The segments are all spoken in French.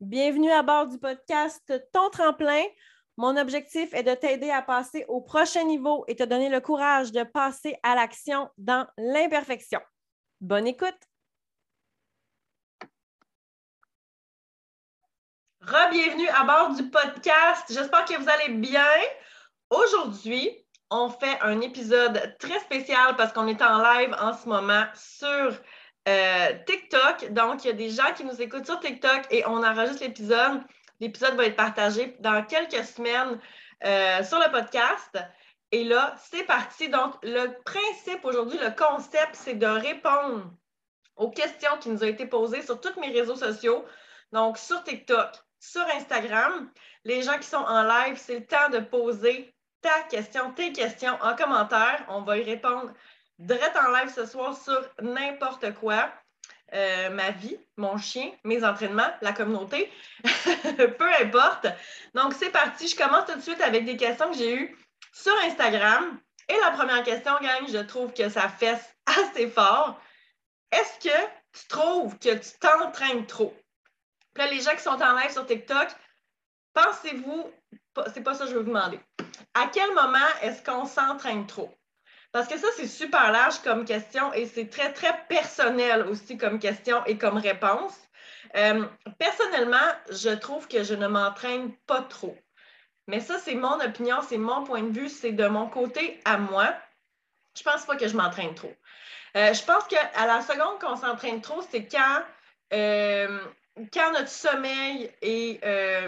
Bienvenue à bord du podcast Ton tremplin. Mon objectif est de t'aider à passer au prochain niveau et te donner le courage de passer à l'action dans l'imperfection. Bonne écoute! Re-bienvenue à bord du podcast. J'espère que vous allez bien. Aujourd'hui, on fait un épisode très spécial parce qu'on est en live en ce moment sur euh, TikTok. Donc, il y a des gens qui nous écoutent sur TikTok et on enregistre l'épisode. L'épisode va être partagé dans quelques semaines euh, sur le podcast. Et là, c'est parti. Donc, le principe aujourd'hui, le concept, c'est de répondre aux questions qui nous ont été posées sur tous mes réseaux sociaux. Donc, sur TikTok, sur Instagram. Les gens qui sont en live, c'est le temps de poser question, tes questions en commentaire. On va y répondre direct en live ce soir sur n'importe quoi. Euh, ma vie, mon chien, mes entraînements, la communauté, peu importe. Donc, c'est parti. Je commence tout de suite avec des questions que j'ai eues sur Instagram. Et la première question, gang, je trouve que ça fesse assez fort. Est-ce que tu trouves que tu t'entraînes trop? Les gens qui sont en live sur TikTok, pensez-vous, c'est pas ça que je veux vous demander. À quel moment est-ce qu'on s'entraîne trop? Parce que ça, c'est super large comme question et c'est très, très personnel aussi comme question et comme réponse. Euh, personnellement, je trouve que je ne m'entraîne pas trop. Mais ça, c'est mon opinion, c'est mon point de vue, c'est de mon côté à moi. Je pense pas que je m'entraîne trop. Euh, je pense qu'à la seconde qu'on s'entraîne trop, c'est quand, euh, quand notre sommeil est,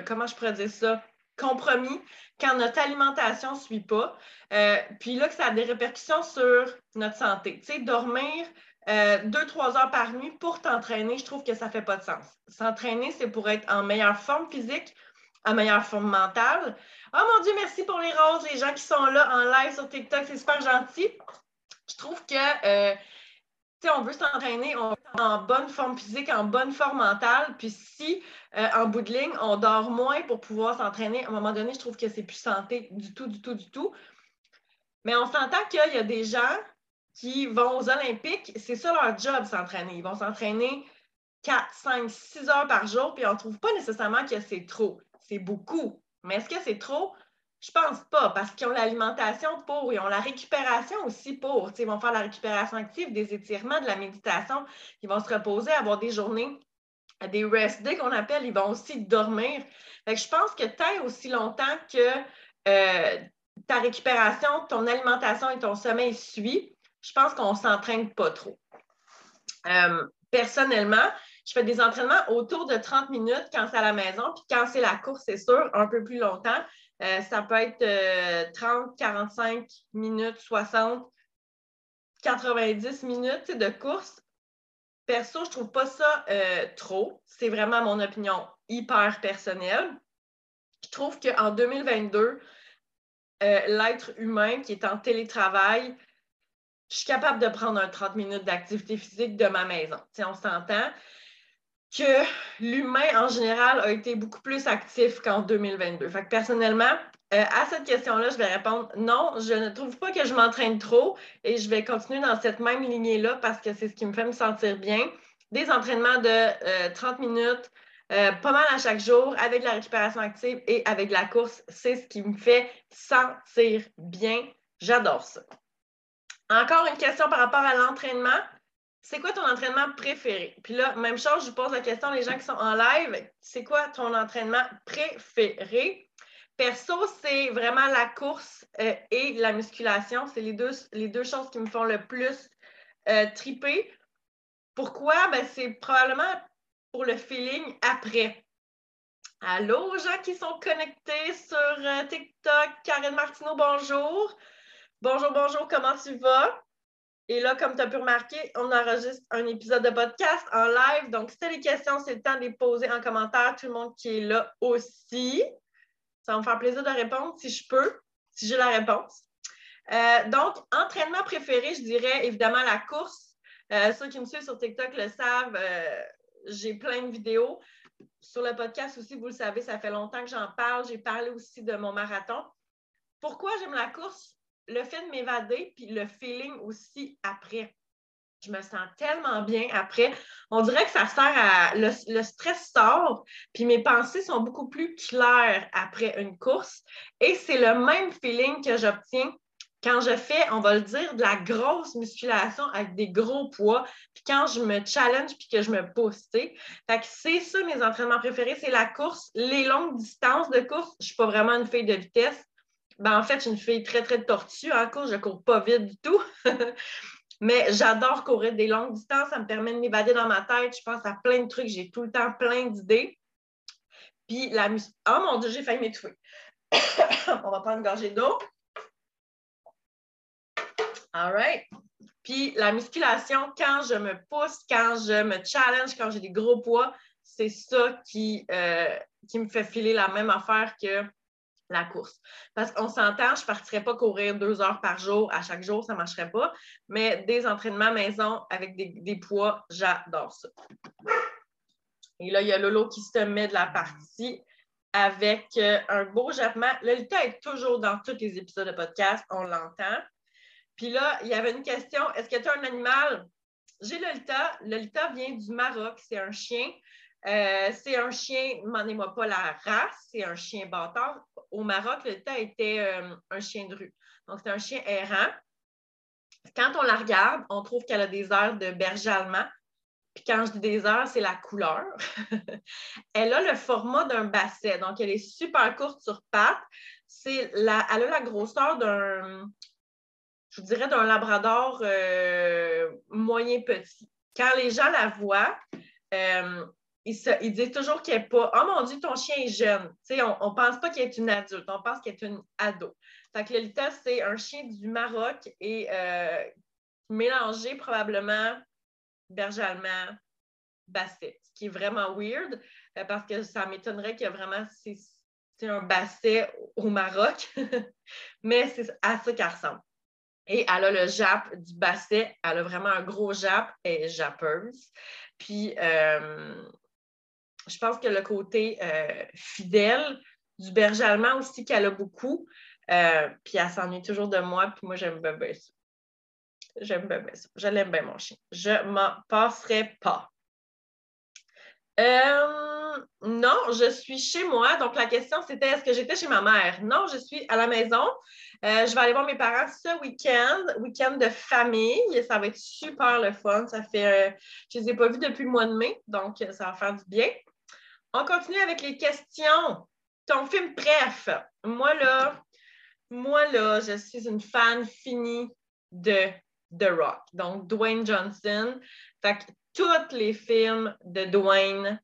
comment je pourrais ça, compromis, quand notre alimentation ne suit pas. Euh, puis là, que ça a des répercussions sur notre santé. Tu sais, dormir euh, deux, trois heures par nuit pour t'entraîner, je trouve que ça ne fait pas de sens. S'entraîner, c'est pour être en meilleure forme physique, en meilleure forme mentale. Oh mon Dieu, merci pour les roses, les gens qui sont là en live sur TikTok, c'est super gentil. Je trouve que euh, on veut s'entraîner, on en bonne forme physique, en bonne forme mentale. Puis si, euh, en bout de ligne, on dort moins pour pouvoir s'entraîner, à un moment donné, je trouve que c'est plus santé du tout, du tout, du tout. Mais on s'entend qu'il y a des gens qui vont aux Olympiques, c'est ça leur job, s'entraîner. Ils vont s'entraîner 4, 5, 6 heures par jour, puis on ne trouve pas nécessairement que c'est trop. C'est beaucoup. Mais est-ce que c'est trop? Je pense pas, parce qu'ils ont l'alimentation pour, ils ont la récupération aussi pour. Ils vont faire la récupération active, des étirements, de la méditation. Ils vont se reposer, avoir des journées, des rest days qu'on appelle. Ils vont aussi dormir. je pense que tant aussi longtemps que euh, ta récupération, ton alimentation et ton sommeil suivent, je pense qu'on ne s'entraîne pas trop. Euh, personnellement, je fais des entraînements autour de 30 minutes quand c'est à la maison, puis quand c'est la course, c'est sûr, un peu plus longtemps. Euh, ça peut être 30, euh, 45 minutes, 60, 90 minutes de course. Perso, je ne trouve pas ça euh, trop. C'est vraiment mon opinion hyper personnelle. Je trouve qu'en 2022, l'être humain qui est en télétravail, je suis capable de prendre un 30 minutes d'activité physique de ma maison. Si on s'entend que l'humain en général a été beaucoup plus actif qu'en 2022. Fait que personnellement, euh, à cette question-là, je vais répondre non, je ne trouve pas que je m'entraîne trop et je vais continuer dans cette même lignée-là parce que c'est ce qui me fait me sentir bien. Des entraînements de 30 euh, minutes, euh, pas mal à chaque jour, avec la récupération active et avec la course, c'est ce qui me fait sentir bien. J'adore ça. Encore une question par rapport à l'entraînement c'est quoi ton entraînement préféré? Puis là, même chose, je vous pose la question les gens qui sont en live, c'est quoi ton entraînement préféré? Perso, c'est vraiment la course euh, et la musculation. C'est les deux, choses qui me font le plus euh, triper. Pourquoi? Ben, c'est probablement pour le feeling après. Allô, gens qui sont connectés sur euh, TikTok. Karine Martineau, bonjour. Bonjour, bonjour, comment tu vas? Et là, comme tu as pu remarquer, on enregistre un épisode de podcast en live. Donc, si tu as des questions, c'est le temps de les poser en commentaire. Tout le monde qui est là aussi. Ça va me faire plaisir de répondre si je peux, si j'ai la réponse. Euh, donc, entraînement préféré, je dirais évidemment la course. Euh, ceux qui me suivent sur TikTok le savent, euh, j'ai plein de vidéos. Sur le podcast aussi, vous le savez, ça fait longtemps que j'en parle. J'ai parlé aussi de mon marathon. pourquoi j'aime la course? Le fait de m'évader, puis le feeling aussi après. Je me sens tellement bien après. On dirait que ça sert à. Le, stress sort, puis mes pensées sont beaucoup plus claires après une course. Et c'est le même feeling que j'obtiens quand je fais, on va le dire, de la grosse musculation avec des gros poids, puis quand je me challenge puis que je me pousse, Fait que c'est ça mes entraînements préférés, c'est la course, les longues distances de course. Je ne suis pas vraiment une fille de vitesse. Ben, en fait, je suis une fille très, très tortue en course. Je ne cours pas vite du tout. Mais j'adore courir des longues distances. Ça me permet de m'évader dans ma tête. Je pense à plein de trucs. J'ai tout le temps plein d'idées. Puis la mus... Oh mon Dieu, j'ai failli m'étouffer. on va prendre une gorgée d'eau. All right. Puis la musculation, quand je me pousse, quand je me challenge, quand j'ai des gros poids, c'est ça qui, euh, qui me fait filer la même affaire que la course. Parce qu'on s'entend, je ne partirais pas courir deux heures par jour à chaque jour, ça ne marcherait pas. Mais des entraînements maison avec des, poids, j'adore ça. Et là, il y a Lolo qui se met de la partie avec euh, un beau jappement. Lolita est toujours dans tous les épisodes de podcast, on l'entend. Puis là, il y avait une question est-ce que tu as un animal? J'ai Lolita. Lolita vient du Maroc. C'est un chien. Euh, c'est un chien, demandez-moi pas la race, c'est un chien bâtard. Au Maroc, Lolita était euh, un chien de rue. Donc, c'est un chien errant. Quand on la regarde, on trouve qu'elle a des airs de berger allemand. Puis quand je dis des airs, c'est la couleur. elle a le format d'un basset. Donc, elle est super courte sur pattes. Elle a la grosseur d'un je dirais, d'un labrador euh, moyen petit. Quand les gens la voient, euh, ils, disent toujours qu'elle n'est pas Oh mon Dieu, ton chien est jeune. on ne pense pas qu'elle est une adulte, on pense qu'elle est une ado. Fait que Lolita, c'est un chien du Maroc et euh, mélangé probablement berger allemand, basset, ce qui est vraiment weird parce que ça m'étonnerait qu'il y a vraiment c'est un basset au Maroc, mais c'est à ça qu'elle ressemble. Et elle a le jap du basset. Elle a vraiment un gros jap. Elle est jappeuse. Puis, euh, je pense que le côté euh, fidèle du berger allemand aussi qu'elle a beaucoup. Euh, puis, elle s'ennuie toujours de moi. Puis, moi, j'aime bien ça. J'aime bien ça. Je l'aime bien, mon chien. Je m'en passerai pas. non, je suis chez moi. Donc, la question, c'était est-ce que j'étais chez ma mère? Non, je suis à la maison. Euh, je vais aller voir mes parents ce week-end, week-end de famille. Ça va être super le fun. Ça fait, euh, je ne les ai pas vus depuis le mois de mai, donc euh, ça va faire du bien. On continue avec les questions. Ton film bref. Moi, là, moi, là, je suis une fan finie de The Rock. Donc, Dwayne Johnson. Fait que tous les films de Dwayne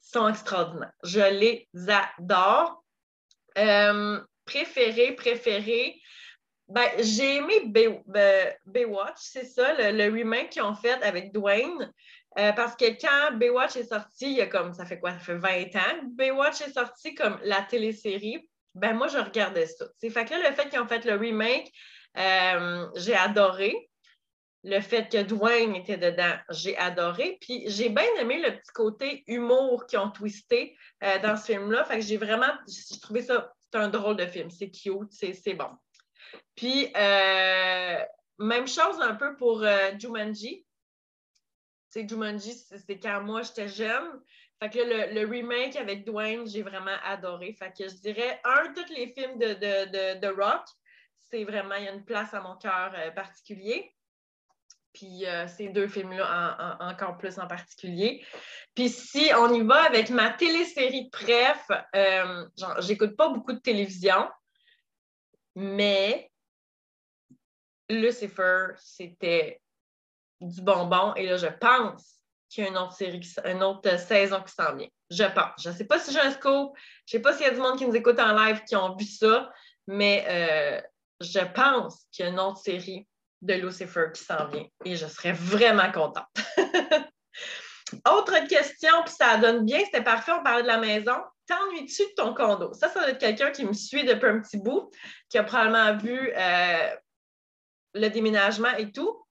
sont extraordinaires. Je les adore préféré, préféré. Ben, j'ai aimé ben, Baywatch, c'est ça, le, remake qu'ils ont fait avec Dwayne. Euh, parce que quand Baywatch est sorti, il y a comme, ça fait quoi, ça fait 20 ans, Baywatch est sorti comme la télésérie, ben moi, je regardais ça. C'est fait que là, le fait qu'ils ont fait le remake, euh, j'ai adoré. Le fait que Dwayne était dedans, j'ai adoré. Puis j'ai bien aimé le petit côté humour qu'ils ont twisté euh, dans ce film-là. Fait que j'ai vraiment, j'ai trouvé ça c'est un drôle de film. C'est cute, c'est bon. Puis, même chose un peu pour Jumanji. C'est Jumanji, c'est quand moi j'étais jeune. Fait que le, remake avec Dwayne, j'ai vraiment adoré. Je dirais, un, tous les films de, de, Rock, c'est vraiment, il y a une place à mon cœur euh, particulier. Puis ces deux films-là encore plus en particulier. Puis si on y va avec ma télésérie préf, euh, j'écoute pas beaucoup de télévision, mais Lucifer, c'était du bonbon. Et là, je pense qu'il y a une autre série, une autre saison qui s'en vient. Je pense. Je ne sais pas si j'ai un scoop. Je ne sais pas s'il y a du monde qui nous écoute en live qui ont vu ça, mais euh, je pense qu'il y a une autre série de Lucifer qui s'en vient et je serais vraiment contente. Autre question, puis ça donne bien, c'était parfait, on parlait de la maison. T'ennuies-tu de ton condo? Ça, ça doit être quelqu'un qui me suit depuis un petit bout, qui a probablement vu euh, le déménagement et tout.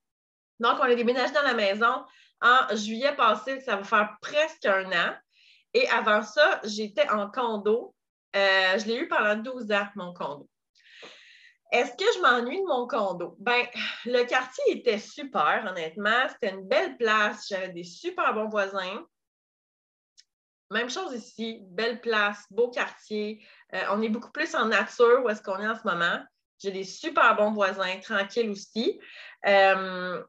Donc, on a déménagé dans la maison en juillet passé, ça va faire presque un an. Et avant ça, j'étais en condo. Euh, je l'ai eu pendant 12 ans, mon condo. Est-ce que je m'ennuie de mon condo? Ben, le quartier était super, honnêtement. C'était une belle place. J'avais des super bons voisins. Même chose ici, belle place, beau quartier. Euh, on est beaucoup plus en nature où est-ce qu'on est en ce moment. J'ai des super bons voisins, tranquilles aussi. Euh,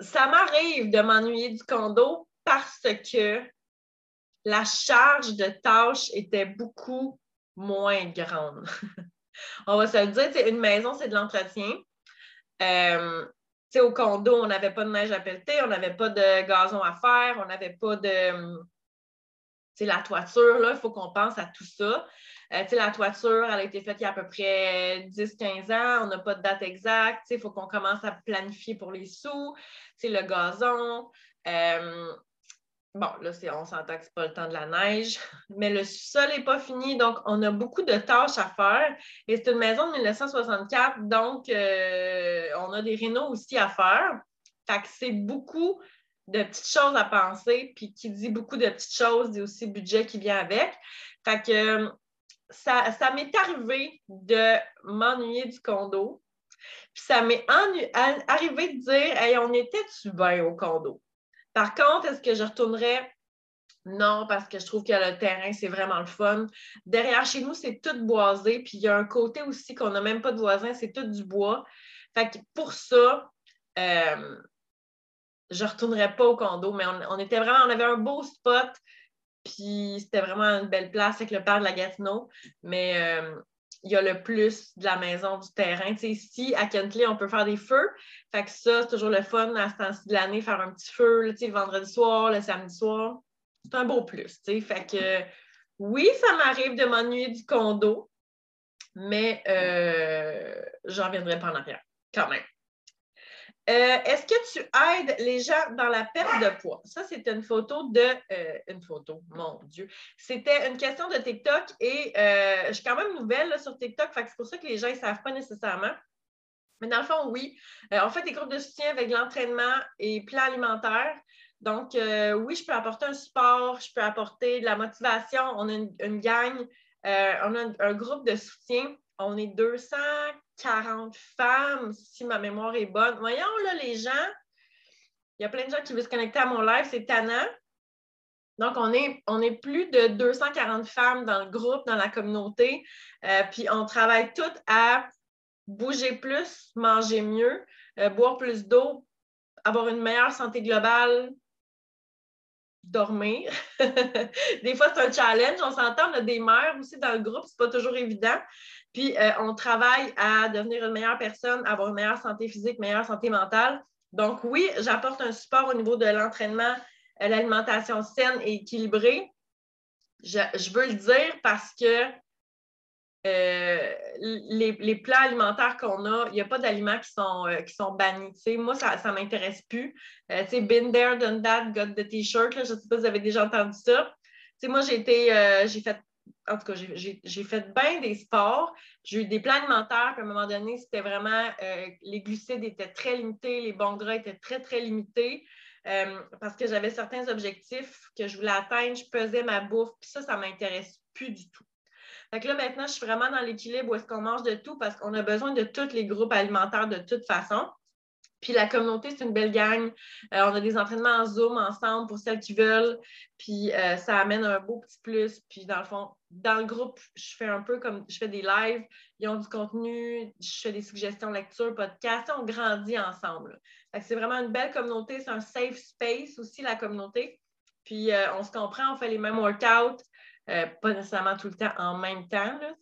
ça m'arrive de m'ennuyer du condo parce que la charge de tâches était beaucoup moins grande. on va se le dire, une maison, c'est de l'entretien. Euh, au condo, on n'avait pas de neige à pelleter, on n'avait pas de gazon à faire, on n'avait pas de. la toiture, il faut qu'on pense à tout ça. Euh, la toiture, elle a été faite il y a à peu près 10-15 ans. On n'a pas de date exacte. Il faut qu'on commence à planifier pour les sous. le gazon. Euh, bon, là, on s'entend que ce n'est pas le temps de la neige, mais le sol n'est pas fini. Donc, on a beaucoup de tâches à faire. Et c'est une maison de 1964. Donc, euh, on a des rénaux aussi à faire. Fait que c'est beaucoup de petites choses à penser. Puis qui dit beaucoup de petites choses, dit aussi budget qui vient avec. Fait que ça, m'est arrivé de m'ennuyer du condo. Puis ça m'est arrivé de dire Hey, on était-tu bien au condo? Par contre, est-ce que je retournerais? Non, parce que je trouve que le terrain, c'est vraiment le fun. Derrière chez nous, c'est tout boisé. Puis il y a un côté aussi qu'on n'a même pas de voisins, c'est tout du bois. Fait que pour ça, euh, je ne retournerais pas au condo, mais on, était vraiment, on avait un beau spot. Puis c'était vraiment une belle place avec le père de la Gatineau. Mais euh, il y a le plus de la maison, du terrain. Tu ici, à Kentley, on peut faire des feux. Fait que ça, c'est toujours le fun à ce temps-ci de l'année, faire un petit feu le vendredi soir, le samedi soir. C'est un beau plus. Fait que oui, ça m'arrive de m'ennuyer du condo, mais euh, j'en viendrai pas en arrière, quand même. Euh, est-ce que tu aides les gens dans la perte de poids? Ça, c'est une photo de. Euh, une photo, mon Dieu. C'était une question de TikTok et euh, je suis quand même nouvelle sur TikTok, c'est pour ça que les gens ne savent pas nécessairement. Mais dans le fond, oui. on fait des groupes de soutien avec l'entraînement et plan alimentaire. Donc, oui, je peux apporter un support, je peux apporter de la motivation. On a une, gang, on a un, groupe de soutien. On est 200 40 femmes, si ma mémoire est bonne. Voyons, là, les gens, il y a plein de gens qui veulent se connecter à mon live, c'est Tana. Donc, on est, on est plus de 240 femmes dans le groupe, dans la communauté. Euh, puis, on travaille toutes à bouger plus, manger mieux, euh, boire plus d'eau, avoir une meilleure santé globale, dormir. des fois, c'est un challenge. On s'entend, on a des mères aussi dans le groupe, c'est pas toujours évident. Puis, euh, on travaille à devenir une meilleure personne, avoir une meilleure santé physique, meilleure santé mentale. Donc, oui, j'apporte un support au niveau de l'entraînement, euh, l'alimentation saine et équilibrée. Je, veux le dire parce que euh, les, plats alimentaires qu'on a, il n'y a pas d'aliments qui sont, qui sont bannis. moi, ça ne m'intéresse plus. sais, been there, done that, got the t-shirt. Je ne sais pas si vous avez déjà entendu ça. moi, j'ai j'ai fait en tout cas, j'ai fait bien des sports. J'ai eu des plans alimentaires, puis à un moment donné, c'était vraiment euh, les glucides étaient très limités, les bons gras étaient très, très limités. Euh, parce que j'avais certains objectifs que je voulais atteindre, je pesais ma bouffe, puis ça, ça ne m'intéresse plus du tout. Fait que là, maintenant, je suis vraiment dans l'équilibre où est-ce qu'on mange de tout parce qu'on a besoin de tous les groupes alimentaires de toute façon. Puis la communauté, c'est une belle gang. Euh, on a des entraînements en Zoom ensemble pour celles qui veulent. Puis euh, ça amène un beau petit plus. Puis dans le fond, dans le groupe, je fais un peu comme je fais des lives, ils ont du contenu, je fais des suggestions lecture, podcast. On grandit ensemble. C'est vraiment une belle communauté. C'est un safe space aussi, la communauté. Puis euh, on se comprend, on fait les mêmes workouts, pas nécessairement tout le temps en même temps, là,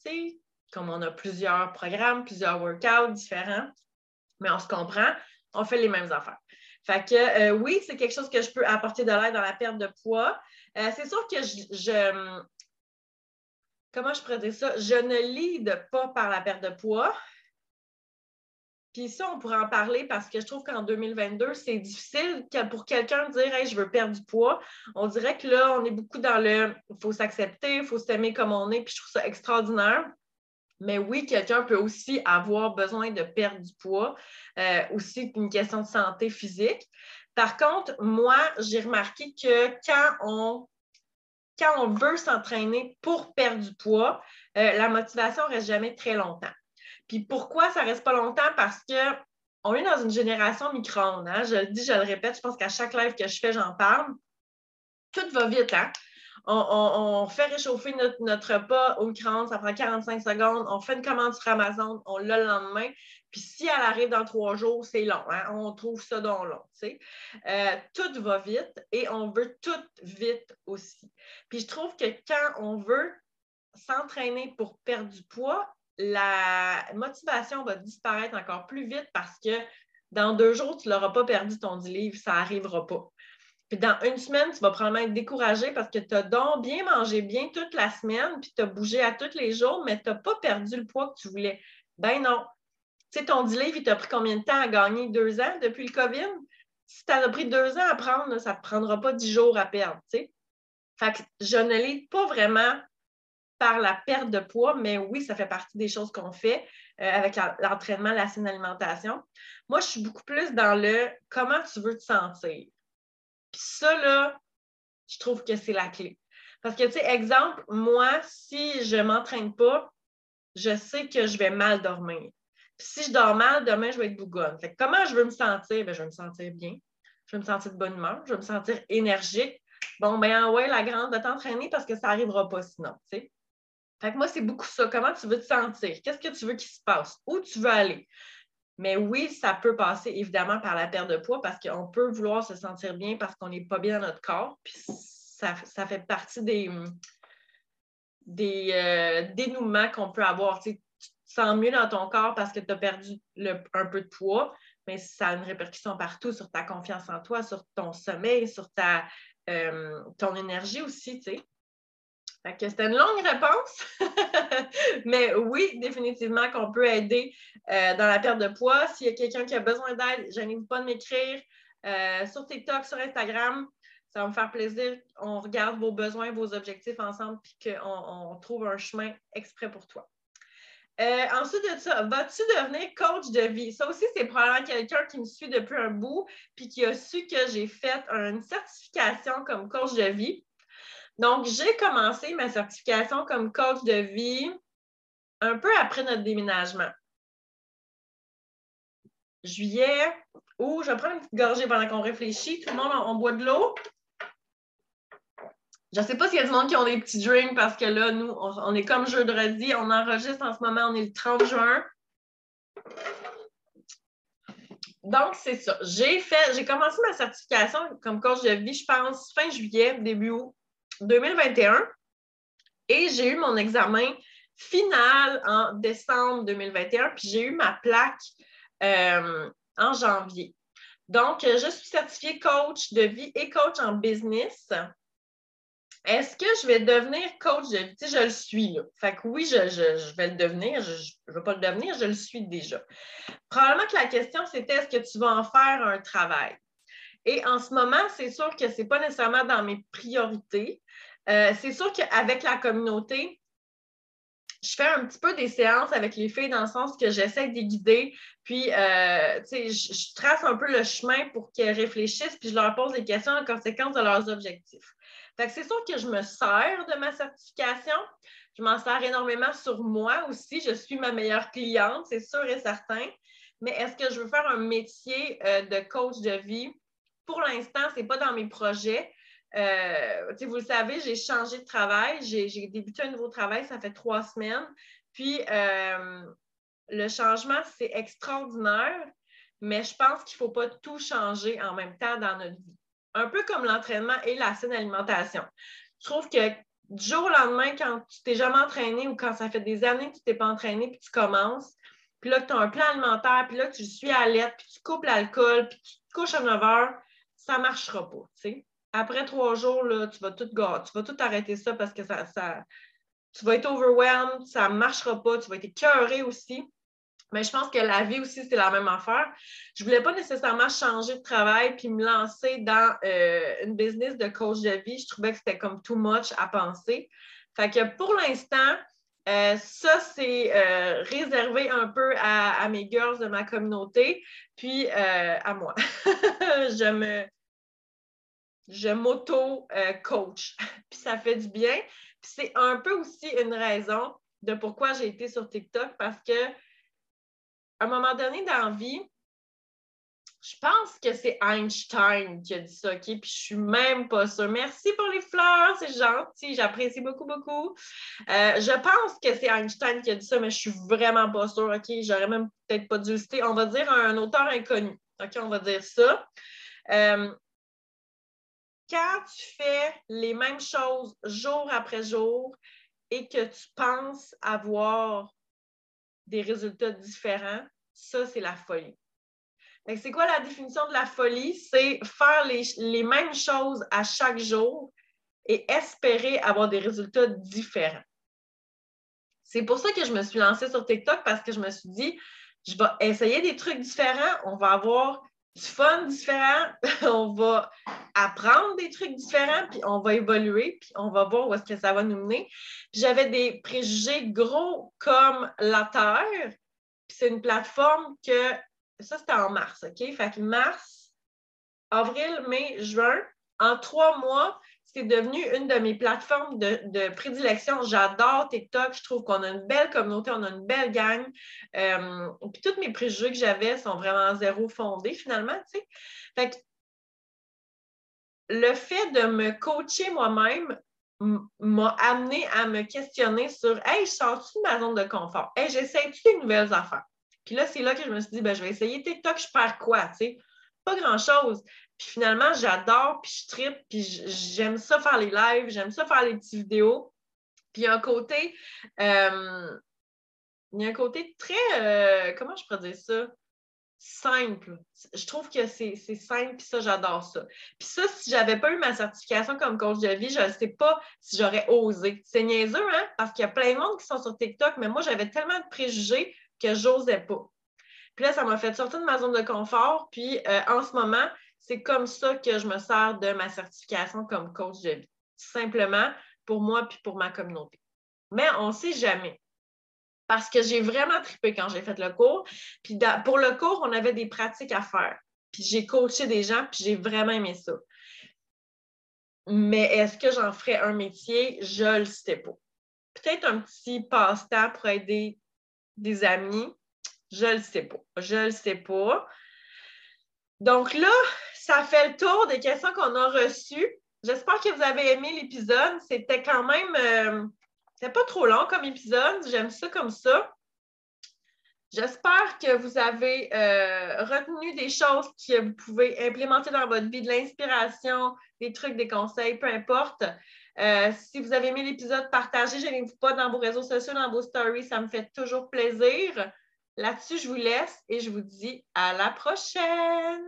comme on a plusieurs programmes, plusieurs workouts différents, mais on se comprend on fait les mêmes affaires. Fait que euh, oui, c'est quelque chose que je peux apporter de l'aide dans la perte de poids. Euh, c'est sûr que je, Comment je pourrais ça? Je ne lead pas par la perte de poids. Puis ça, on pourrait en parler parce que je trouve qu'en 2022, c'est difficile pour quelqu'un de dire hey, je veux perdre du poids. On dirait que là, on est beaucoup dans le il faut s'accepter, il faut s'aimer comme on est, puis je trouve ça extraordinaire. Mais oui, quelqu'un peut aussi avoir besoin de perdre du poids, euh, aussi une question de santé physique. Par contre, moi, j'ai remarqué que quand on, quand on veut s'entraîner pour perdre du poids, euh, la motivation ne reste jamais très longtemps. Puis pourquoi ça reste pas longtemps? Parce que on est dans une génération micro-ondes. Hein? Je le dis, je le répète, je pense qu'à chaque live que je fais, j'en parle. Tout va vite, hein? On, fait réchauffer notre, repas au micro-ondes, ça prend 45 secondes. On fait une commande sur Amazon, on l'a le lendemain. Puis si elle arrive dans trois jours, c'est long. Hein? On trouve ça dans long. Euh, tout va vite et on veut tout vite aussi. Puis je trouve que quand on veut s'entraîner pour perdre du poids, la motivation va disparaître encore plus vite parce que dans deux jours, tu n'auras pas perdu ton 10 livres, ça n'arrivera pas. Puis dans une semaine, tu vas probablement être découragé parce que tu as donc bien mangé bien toute la semaine, puis tu as bougé à tous les jours, mais tu n'as pas perdu le poids que tu voulais. Ben non. Tu sais, ton 10 livres, il t'a pris combien de temps à gagner? Deux ans depuis le COVID? Si tu as pris deux ans à prendre, ça ne te prendra pas dix jours à perdre. Fait que je ne l'ai pas vraiment par la perte de poids, mais oui, ça fait partie des choses qu'on fait euh, avec l'entraînement, la saine alimentation. Moi, je suis beaucoup plus dans le comment tu veux te sentir. Puis ça, là, je trouve que c'est la clé. Parce que, tu sais, exemple, moi, si je ne m'entraîne pas, je sais que je vais mal dormir. Puis si je dors mal, demain, je vais être bougonne. Fait comment je veux me sentir? Bien, je veux me sentir bien. Je veux me sentir de bonne humeur. Je veux me sentir énergique. Bon, ben ouais, la grande, de t'entraîner parce que ça n'arrivera pas sinon, tu sais. Fait que moi, c'est beaucoup ça. Comment tu veux te sentir? Qu'est-ce que tu veux qu'il se passe? Où tu veux aller? Mais oui, ça peut passer évidemment par la perte de poids parce qu'on peut vouloir se sentir bien parce qu'on n'est pas bien dans notre corps. Puis ça, fait partie des, des euh, dénouements qu'on peut avoir. Tu, te sens mieux dans ton corps parce que tu as perdu un peu de poids, mais ça a une répercussion partout sur ta confiance en toi, sur ton sommeil, sur ta, euh, ton énergie aussi. Tu sais. C'était une longue réponse, mais oui, définitivement qu'on peut aider euh, dans la perte de poids. S'il y a quelqu'un qui a besoin d'aide, je n'hésite pas de m'écrire euh, sur TikTok, sur Instagram. Ça va me faire plaisir. On regarde vos besoins, vos objectifs ensemble, puis qu'on trouve un chemin exprès pour toi. Euh, ensuite de ça, vas-tu devenir coach de vie? Ça aussi, c'est probablement quelqu'un qui me suit depuis un bout, puis qui a su que j'ai fait une certification comme coach de vie. Donc, j'ai commencé ma certification comme coach de vie un peu après notre déménagement. Juillet, où je prends une petite gorgée pendant qu'on réfléchit. Tout le monde, on, boit de l'eau. Je ne sais pas s'il y a du monde qui ont des petits drinks parce que là, nous, on, est comme jeudi, on enregistre en ce moment, on est le 30 juin. Donc, c'est ça. J'ai fait, j'ai commencé ma certification comme coach de vie, je pense, fin juillet, début août. 2021 et j'ai eu mon examen final en décembre 2021, puis j'ai eu ma plaque euh, en janvier. Donc, je suis certifiée coach de vie et coach en business. Est-ce que je vais devenir coach de vie? je le suis là. Fait que oui, je, vais le devenir. Je ne veux pas le devenir, je le suis déjà. Probablement que la question, c'était est-ce que tu vas en faire un travail? Et en ce moment, c'est sûr que ce n'est pas nécessairement dans mes priorités. Euh, c'est sûr qu'avec la communauté, je fais un petit peu des séances avec les filles dans le sens que j'essaie de les guider, puis euh, je, je, trace un peu le chemin pour qu'elles réfléchissent, puis je leur pose des questions en conséquence de leurs objectifs. c'est sûr que je me sers de ma certification. Je m'en sers énormément sur moi aussi. Je suis ma meilleure cliente, c'est sûr et certain. Mais est-ce que je veux faire un métier euh, de coach de vie? Pour l'instant, ce n'est pas dans mes projets. Euh, vous le savez, j'ai changé de travail. J'ai débuté un nouveau travail, ça fait trois semaines. Puis, euh, le changement, c'est extraordinaire, mais je pense qu'il ne faut pas tout changer en même temps dans notre vie. Un peu comme l'entraînement et la saine alimentation. Je trouve que du jour au lendemain, quand tu t'es jamais entraîné ou quand ça fait des années que tu t'es pas entraîné, puis tu commences, puis là, tu as un plan alimentaire, puis là, tu suis à l'aide, puis tu coupes l'alcool, puis tu te couches à 9 heures, ça ne marchera pas. Après trois jours, là, tu vas tout tu vas tout arrêter ça parce que ça, ça, tu vas être overwhelmed, ça ne marchera pas, tu vas être écœuré aussi. Mais je pense que la vie aussi, c'est la même affaire. Je ne voulais pas nécessairement changer de travail puis me lancer dans euh, une business de coach de vie. Je trouvais que c'était comme too much à penser. Fait que pour l'instant, euh, ça, c'est euh, réservé un peu à, à, mes girls de ma communauté, puis à moi. je me, je m'auto-coach. puis ça fait du bien. Puis c'est un peu aussi une raison de pourquoi j'ai été sur TikTok parce que un moment donné dans la vie, je pense que c'est Einstein qui a dit ça, OK? Puis je suis même pas sûre. Merci pour les fleurs, c'est gentil, j'apprécie beaucoup, beaucoup. Euh, je pense que c'est Einstein qui a dit ça, mais je suis vraiment pas sûre, OK? J'aurais même peut-être pas dû citer. On va dire un auteur inconnu, OK? On va dire ça. Euh, quand tu fais les mêmes choses jour après jour et que tu penses avoir des résultats différents, ça, c'est la folie. C'est quoi la définition de la folie? C'est faire les, mêmes choses à chaque jour et espérer avoir des résultats différents. C'est pour ça que je me suis lancée sur TikTok parce que je me suis dit, je vais essayer des trucs différents, on va avoir du fun différent, on va apprendre des trucs différents, puis on va évoluer, puis on va voir où est-ce que ça va nous mener. J'avais des préjugés gros comme la Terre, puis c'est une plateforme que ça, c'était en mars, OK? Fait que mars, avril, mai, juin, en trois mois, c'est devenu une de mes plateformes de, prédilection. J'adore TikTok. Je trouve qu'on a une belle communauté, on a une belle gang. Euh, puis tous mes préjugés que j'avais sont vraiment zéro fondés finalement. Tu sais. Fait que le fait de me coacher moi-même m'a amené à me questionner sur Hey, je sors-tu de ma zone de confort? Hey, j'essaie-tu des nouvelles affaires? Puis là, c'est là que je me suis dit, ben, je vais essayer TikTok, je perds quoi, tu sais? Pas grand-chose. Puis finalement, j'adore, puis je tripe, puis j'aime ça faire les lives, j'aime ça faire les petites vidéos. Puis il y a un côté, euh, il y a un côté très, euh, comment je pourrais dire ça? Simple. Je trouve que c'est simple, puis ça, j'adore ça. Puis ça, si j'avais pas eu ma certification comme coach de vie, je ne sais pas si j'aurais osé. C'est niaiseux, hein? Parce qu'il y a plein de monde qui sont sur TikTok, mais moi, j'avais tellement de préjugés que j'osais pas. Puis là, ça m'a fait sortir de ma zone de confort. Puis euh, en ce moment, c'est comme ça que je me sers de ma certification comme coach de vie. Simplement pour moi puis pour ma communauté. Mais on ne sait jamais. Parce que j'ai vraiment trippé quand j'ai fait le cours. Puis pour le cours, on avait des pratiques à faire. Puis j'ai coaché des gens, puis j'ai vraiment aimé ça. Mais est-ce que j'en ferais un métier? Je ne le sais pas. Peut-être un petit passe-temps pour aider des amis? Je le sais pas. Je le sais pas. Donc là, ça fait le tour des questions qu'on a reçues. J'espère que vous avez aimé l'épisode. C'était quand même. Euh, c'était pas trop long comme épisode. J'aime ça comme ça. J'espère que vous avez euh, retenu des choses que vous pouvez implémenter dans votre vie, de l'inspiration, des trucs, des conseils, peu importe. Euh, si vous avez aimé l'épisode, partagez, gênez-vous pas dans vos réseaux sociaux, dans vos stories, ça me fait toujours plaisir. Là-dessus, je vous laisse et je vous dis à la prochaine.